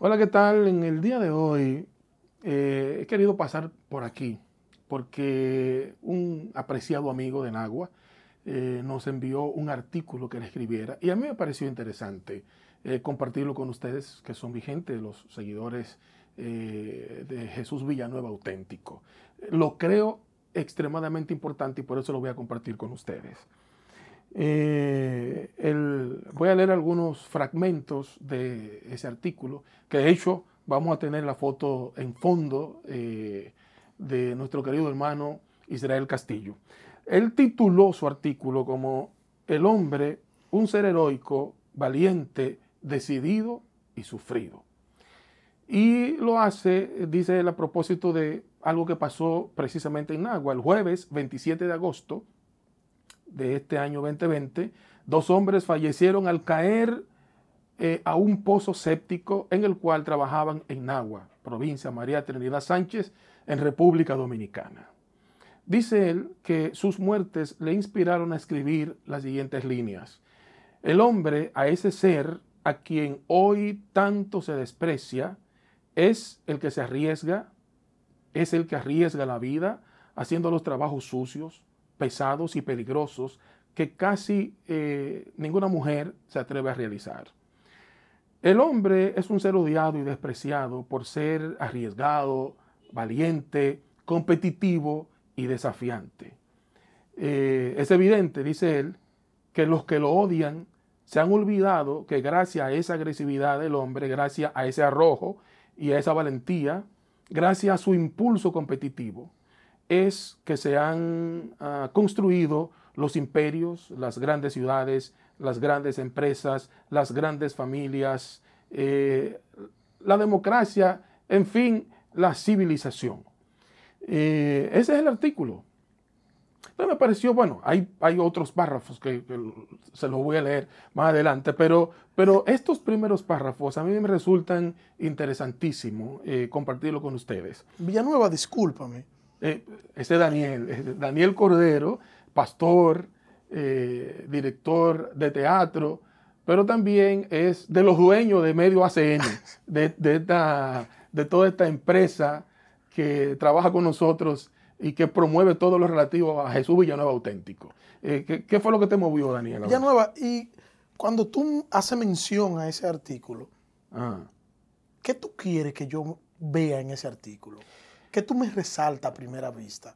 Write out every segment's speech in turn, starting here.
Hola, ¿qué tal? En el día de hoy eh, he querido pasar por aquí porque un apreciado amigo de Nagua eh, nos envió un artículo que le escribiera y a mí me pareció interesante eh, compartirlo con ustedes que son vigentes, los seguidores de Jesús Villanueva auténtico. Lo creo extremadamente importante y por eso lo voy a compartir con ustedes. Eh, voy a leer algunos fragmentos de ese artículo, que de hecho vamos a tener la foto en fondo eh, de nuestro querido hermano Israel Castillo. Él tituló su artículo como El hombre, un ser heroico, valiente, decidido y sufrido. Y lo hace, dice él, a propósito de algo que pasó precisamente en Agua, el jueves 27 de agosto de este año 2020, dos hombres fallecieron al caer eh, a un pozo séptico en el cual trabajaban en Nagua, provincia María Trinidad Sánchez, en República Dominicana. Dice él que sus muertes le inspiraron a escribir las siguientes líneas. El hombre, a ese ser a quien hoy tanto se desprecia, es el que se arriesga, es el que arriesga la vida haciendo los trabajos sucios, pesados y peligrosos que casi eh, ninguna mujer se atreve a realizar. El hombre es un ser odiado y despreciado por ser arriesgado, valiente, competitivo y desafiante. Eh, es evidente, dice él, que los que lo odian se han olvidado que gracias a esa agresividad del hombre, gracias a ese arrojo y a esa valentía, gracias a su impulso competitivo, es que se han ah, construido los imperios, las grandes ciudades, las grandes empresas, las grandes familias, eh, la democracia, en fin, la civilización. Eh, ese es el artículo. Entonces me pareció, bueno, hay, hay otros párrafos que, se los voy a leer más adelante, pero, pero estos primeros párrafos a mí me resultan interesantísimos eh, compartirlo con ustedes. Villanueva, discúlpame eh, ese Daniel, Daniel Cordero, pastor, eh, director de teatro, pero también es de los dueños de Medio ACN, de, de, toda esta empresa que trabaja con nosotros y que promueve todo lo relativo a Jesús Villanueva auténtico. Eh, ¿qué, fue lo que te movió, Daniel? Villanueva, y cuando tú haces mención a ese artículo, ah. ¿qué tú quieres que yo vea en ese artículo? ¿Qué tú me resalta a primera vista?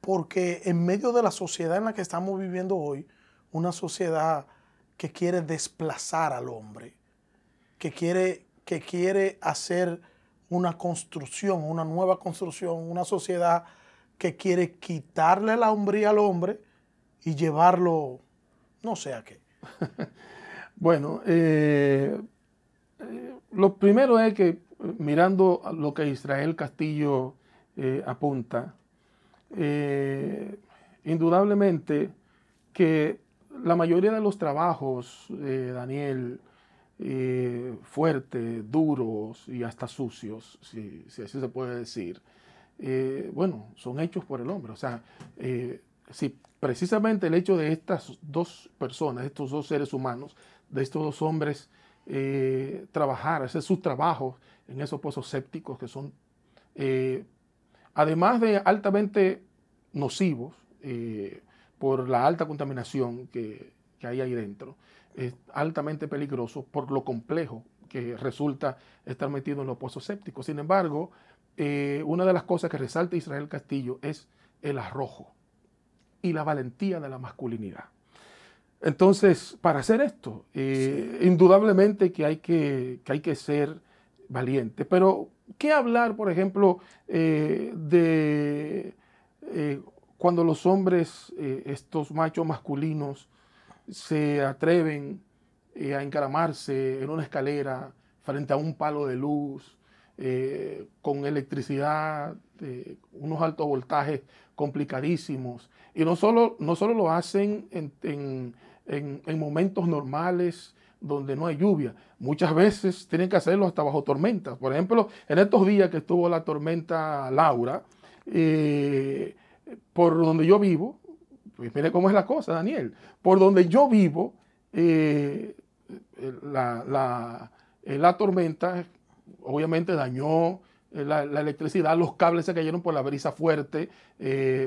Porque en medio de la sociedad en la que estamos viviendo hoy, una sociedad que quiere desplazar al hombre, que quiere, que quiere hacer una construcción, una nueva construcción, una sociedad que quiere quitarle la hombría al hombre y llevarlo, no sé a qué. bueno, eh, eh, lo primero es que mirando lo que Israel Castillo eh, apunta, eh, indudablemente que la mayoría de los trabajos, Daniel, eh, fuertes, duros y hasta sucios, si, así se puede decir, bueno, son hechos por el hombre. O sea, si precisamente el hecho de estas dos personas, estos dos seres humanos, de estos dos hombres, trabajar, hacer sus trabajos en esos pozos sépticos que son, eh, además de altamente nocivos eh, por la alta contaminación que, hay ahí dentro, es altamente peligroso por lo complejo que resulta estar metido en los pozos sépticos. Sin embargo, eh, una de las cosas que resalta Israel Castillo es el arrojo y la valentía de la masculinidad. Entonces, para hacer esto, indudablemente que hay que, que hay que ser valiente. Pero, ¿qué hablar, por ejemplo, eh, de eh, cuando los hombres, eh, estos machos masculinos, se atreven a encaramarse en una escalera frente a un palo de luz, con electricidad, unos altos voltajes complicadísimos. Y no solo, no solo lo hacen en, en momentos normales, donde no hay lluvia. Muchas veces tienen que hacerlo hasta bajo tormentas. Por ejemplo, en estos días que estuvo la tormenta Laura, eh, por donde yo vivo, pues mire cómo es la cosa, Daniel, por donde yo vivo, eh, la, la, eh, la, tormenta obviamente dañó la, electricidad, los cables se cayeron por la brisa fuerte,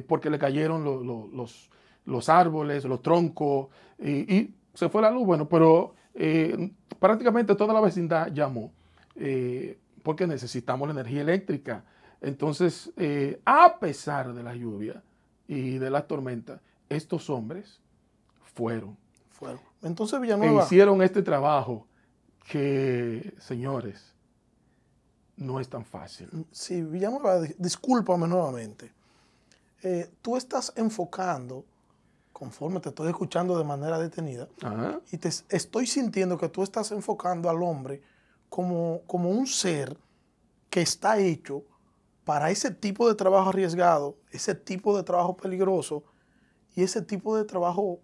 porque le cayeron los, los, árboles, los troncos, y, se fue la luz. Bueno, pero prácticamente toda la vecindad llamó, porque necesitamos la energía eléctrica. Entonces, a pesar de la lluvia y de las tormentas, estos hombres fueron. Fueron. Entonces Villanueva. E hicieron este trabajo que, señores, no es tan fácil. Sí, Villanueva, discúlpame nuevamente. Eh, tú estás enfocando, conforme te estoy escuchando de manera detenida, y te estoy sintiendo que tú estás enfocando al hombre como, como un ser que está hecho para ese tipo de trabajo arriesgado, ese tipo de trabajo peligroso y ese tipo de trabajo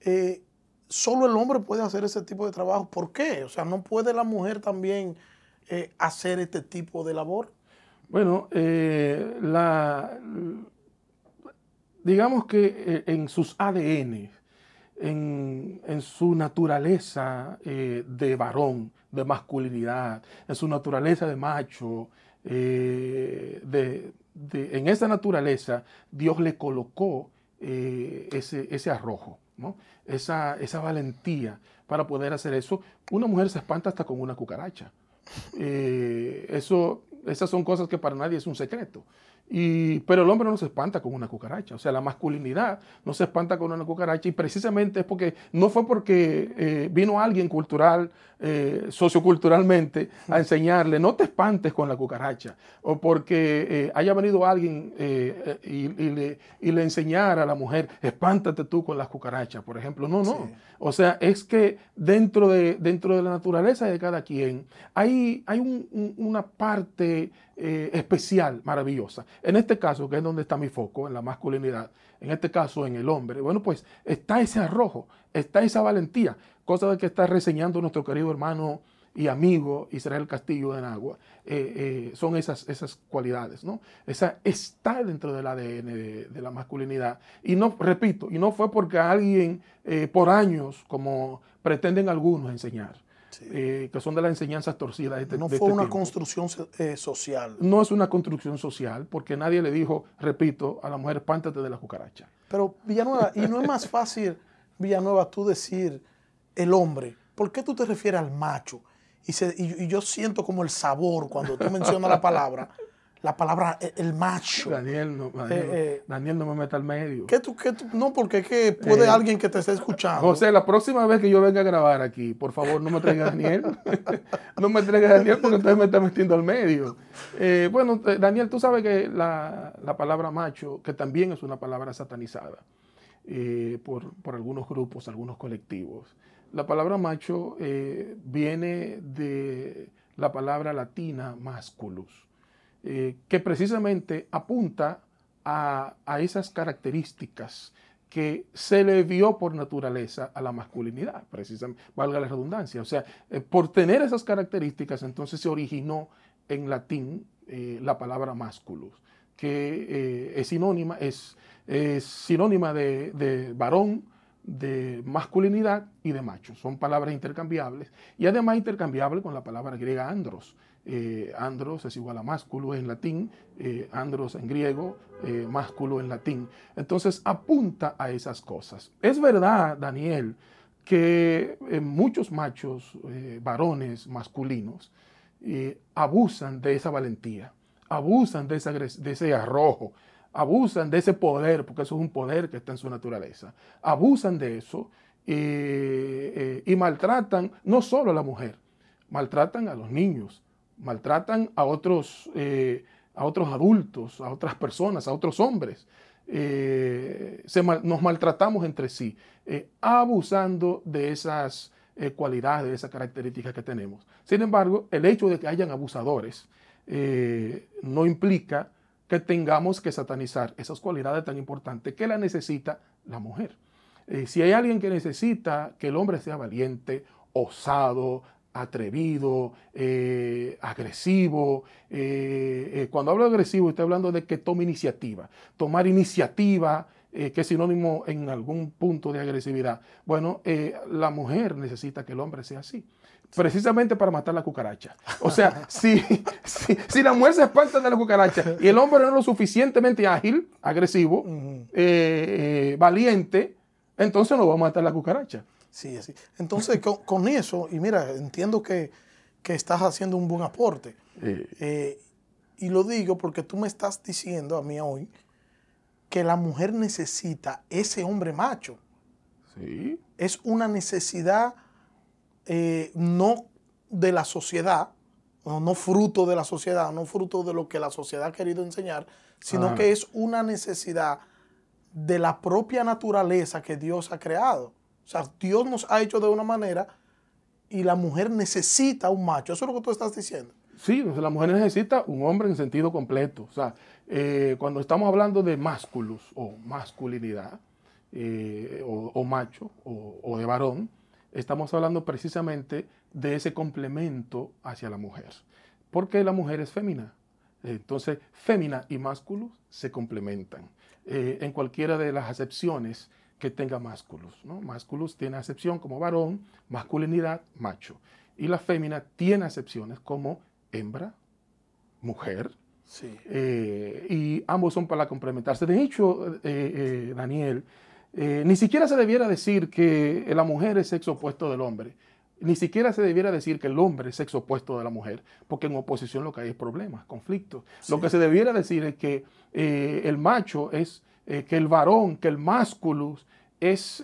eh, solo el hombre puede hacer ese tipo de trabajo. ¿Por qué? O sea, ¿no puede la mujer también eh, hacer este tipo de labor? Bueno, eh, la, digamos que en sus ADN, en, su naturaleza de varón, de masculinidad, en su naturaleza de macho, de, en esa naturaleza Dios le colocó ese, ese arrojo esa, esa valentía para poder hacer eso. Una mujer se espanta hasta con una cucaracha. Eh, eso, esas son cosas que para nadie es un secreto. Y, pero el hombre no se espanta con una cucaracha. O sea, la masculinidad no se espanta con una cucaracha. Y precisamente es porque no fue porque eh, vino alguien cultural, eh, socioculturalmente, a enseñarle, no te espantes con la cucaracha. O porque eh, haya venido alguien y, le, y, le, enseñara a la mujer, espántate tú con las cucarachas, por ejemplo. No, no. O sea, es que dentro de, dentro de la naturaleza de cada quien hay, hay una parte eh, especial, maravillosa. En este caso, que es donde está mi foco, en la masculinidad, en este caso en el hombre, bueno, pues está ese arrojo, está esa valentía, cosa de que está reseñando nuestro querido hermano y amigo Israel Castillo de Nagua, eh, eh, son esas, esas cualidades, ¿no? Esa está dentro del ADN de, la masculinidad. Y no, repito, y no fue porque alguien por años, como pretenden algunos enseñar, eh, que son de las enseñanzas torcidas. no fue este una construcción eh, social. No es una construcción social, porque nadie le dijo, repito, a la mujer, espántate de la cucaracha. Pero Villanueva, ¿y no es más fácil, Villanueva, tú decir el hombre? ¿Por qué tú te refieres al macho? y yo siento como el sabor cuando tú mencionas la palabra la palabra e, el macho. Daniel, no, eh, Daniel, no me meta al medio. ¿Qué tú, qué tú? No, porque es que puede eh, alguien que te esté escuchando. José, la próxima vez que yo venga a grabar aquí, por favor, no me traiga a Daniel. no me traiga a Daniel porque entonces me está metiendo al medio. Eh, bueno, Daniel, tú sabes que la, la, palabra macho, que también es una palabra satanizada por, por, algunos grupos, algunos colectivos. La palabra macho viene de la palabra latina masculus eh, que precisamente apunta a, esas características que se le vio por naturaleza a la masculinidad, precisamente, valga la redundancia. O sea, eh, por tener esas características, entonces se originó en latín eh, la palabra masculus, que es sinónima, es, sinónima de, de, varón, de masculinidad y de macho. Son palabras intercambiables y además intercambiables con la palabra griega andros, eh, andros es igual a másculo en latín, eh, andros en griego, eh, másculo en latín. Entonces apunta a esas cosas. Es verdad, Daniel, que muchos machos, varones masculinos, abusan de esa valentía, abusan de, de ese arrojo, abusan de ese poder, porque eso es un poder que está en su naturaleza, abusan de eso y maltratan no solo a la mujer, maltratan a los niños, maltratan a otros, eh, a otros adultos, a otras personas, a otros hombres. Eh, nos maltratamos entre sí, eh, abusando de esas cualidades, de esas características que tenemos. Sin embargo, el hecho de que hayan abusadores no implica que tengamos que satanizar esas cualidades tan importantes que la necesita la mujer. si hay alguien que necesita que el hombre sea valiente, osado, atrevido, eh, agresivo. Eh, eh, cuando hablo de agresivo, estoy hablando de que tome iniciativa. Tomar iniciativa que es sinónimo en algún punto de agresividad. Bueno, la mujer necesita que el hombre sea así precisamente para matar la cucaracha. O sea, si, si, la mujer se espanta de la cucaracha y el hombre no es lo suficientemente ágil, agresivo, valiente, entonces no va a matar la cucaracha. Sí, sí. Entonces, con, eso, y mira, entiendo que, estás haciendo un buen aporte. Eh, y lo digo porque tú me estás diciendo a mí hoy que la mujer necesita ese hombre macho. Sí. Es una necesidad eh, no de la sociedad, no, fruto de la sociedad, no fruto de lo que la sociedad ha querido enseñar, sino que es una necesidad de la propia naturaleza que Dios ha creado. O sea, Dios nos ha hecho de una manera y la mujer necesita un macho. Eso es lo que tú estás diciendo. Sí, la mujer necesita un hombre en sentido completo. O sea, eh, cuando estamos hablando de másculos o masculinidad, eh, o, macho o, de varón, estamos hablando precisamente de ese complemento hacia la mujer. Porque la mujer es fémina. Entonces, fémina y másculos se complementan eh, en cualquiera de las acepciones que tenga másculos. ¿no? Másculos tiene acepción como varón, masculinidad, macho. Y la fémina tiene acepciones como hembra, mujer. Sí. Eh, y ambos son para complementarse. De hecho, eh, Daniel, eh, ni siquiera se debiera decir que la mujer es sexo opuesto del hombre. Ni siquiera se debiera decir que el hombre es sexo opuesto de la mujer, porque en oposición lo que hay es problemas, conflictos. Lo que se debiera decir es que el macho es, eh, que el varón, que el másculus es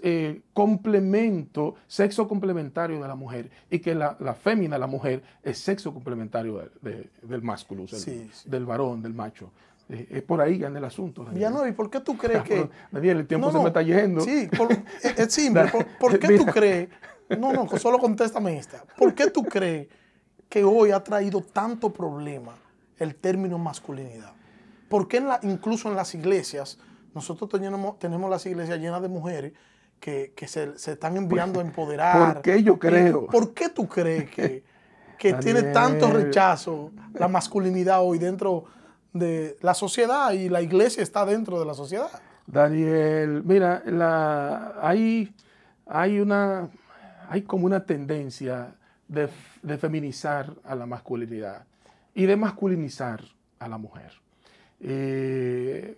complemento, sexo complementario de la mujer, y que la, la fémina, la mujer, es sexo complementario del másculus, del varón, del macho. Eh, es por ahí anda el asunto. Daniel. ¿y por qué tú crees que.? Daniel, el tiempo se me está yendo. Sí, es simple. por, qué tú crees? No, no, solo contéstame esta. ¿Por qué tú crees que hoy ha traído tanto problema el término masculinidad? ¿Por qué incluso en las iglesias, nosotros tenemos, tenemos las iglesias llenas de mujeres que, se, están enviando a empoderar? ¿Por qué yo creo? ¿Por qué tú crees que, que tiene tanto rechazo la masculinidad hoy dentro de la sociedad y la iglesia está dentro de la sociedad. Daniel, mira, la, hay, hay, una, hay como una tendencia de, feminizar a la masculinidad y de masculinizar a la mujer. Eh,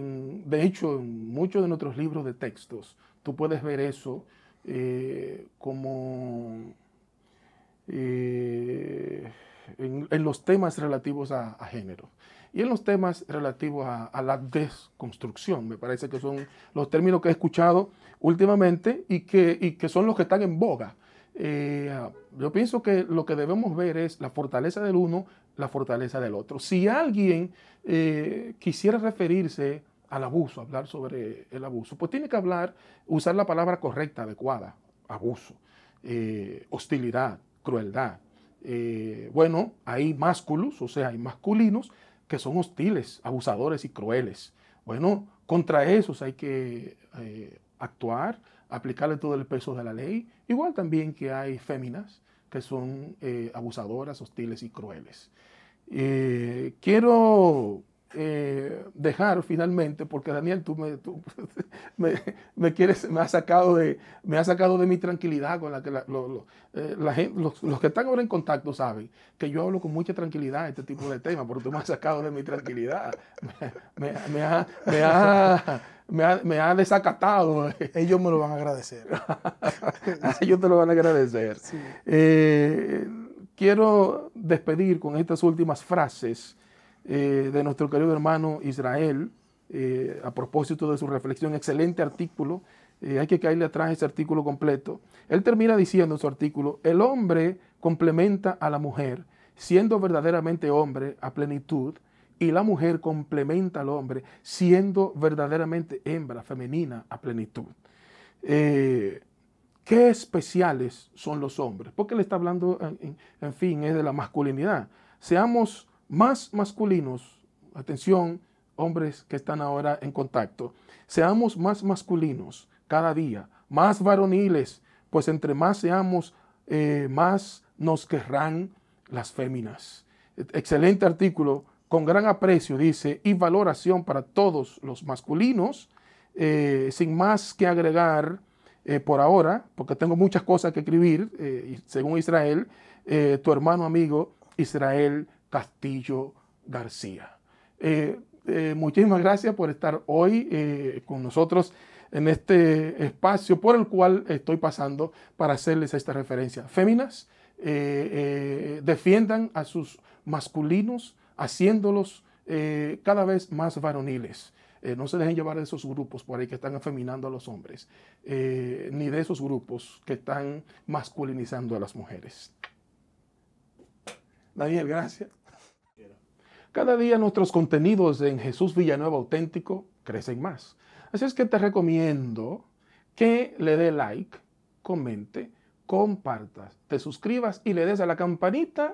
de hecho, en muchos de nuestros libros de textos, tú puedes ver eso eh, como eh, en, los temas relativos a género y en los temas relativos a, la desconstrucción. Me parece que son los términos que he escuchado últimamente y que, que son los que están en boga. Eh, yo pienso que lo que debemos ver es la fortaleza del uno, la fortaleza del otro. Si alguien eh, quisiera referirse al abuso, hablar sobre el abuso, pues tiene que hablar, usar la palabra correcta, adecuada, abuso, eh, hostilidad, crueldad. bueno, hay másculos, o sea, hay masculinos que son hostiles, abusadores y crueles. Bueno, contra esos hay que eh, actuar, aplicarle todo el peso de la ley, igual también que hay féminas que son eh, abusadoras, hostiles y crueles. Eh, quiero eh, dejar finalmente, porque Daniel, tú, me, me, quieres, me has sacado de, me ha sacado de mi tranquilidad con la que eh, la, gente, los, que están ahora en contacto saben que yo hablo con mucha tranquilidad este tipo de temas, porque tú me has sacado de mi tranquilidad, me, ha, me, ha, desacatado. Ellos me lo van a agradecer. Ellos te lo van a agradecer. Eh, quiero despedir con estas últimas frases eh, de nuestro querido hermano Israel, eh, a propósito de su reflexión, excelente artículo, eh, hay que caerle atrás ese artículo completo. Él termina diciendo en su artículo, el hombre complementa a la mujer, siendo verdaderamente hombre a plenitud, y la mujer complementa al hombre, siendo verdaderamente hembra, femenina a plenitud. ¿Qué especiales son los hombres? Porque él está hablando, en fin, es de la masculinidad. Seamos más masculinos, atención, hombres que están ahora en contacto, seamos más masculinos cada día, más varoniles, pues entre más seamos, eh, más nos querrán las féminas. Excelente artículo, con gran aprecio, dice, y valoración para todos los masculinos sin más que agregar por ahora, porque tengo muchas cosas que escribir, según Israel, tu hermano amigo Israel Castillo García. muchísimas gracias por estar hoy con nosotros en este espacio por el cual estoy pasando para hacerles esta referencia. Féminas, eh, eh, defiendan a sus masculinos haciéndolos eh, cada vez más varoniles. no se dejen llevar de esos grupos por ahí que están afeminando a los hombres, ni de esos grupos que están masculinizando a las mujeres. Daniel, gracias. Cada día nuestros contenidos en Jesús Villanueva Auténtico crecen más. Así es que te recomiendo que le dé like, comente, compartas, te suscribas y le des a la campanita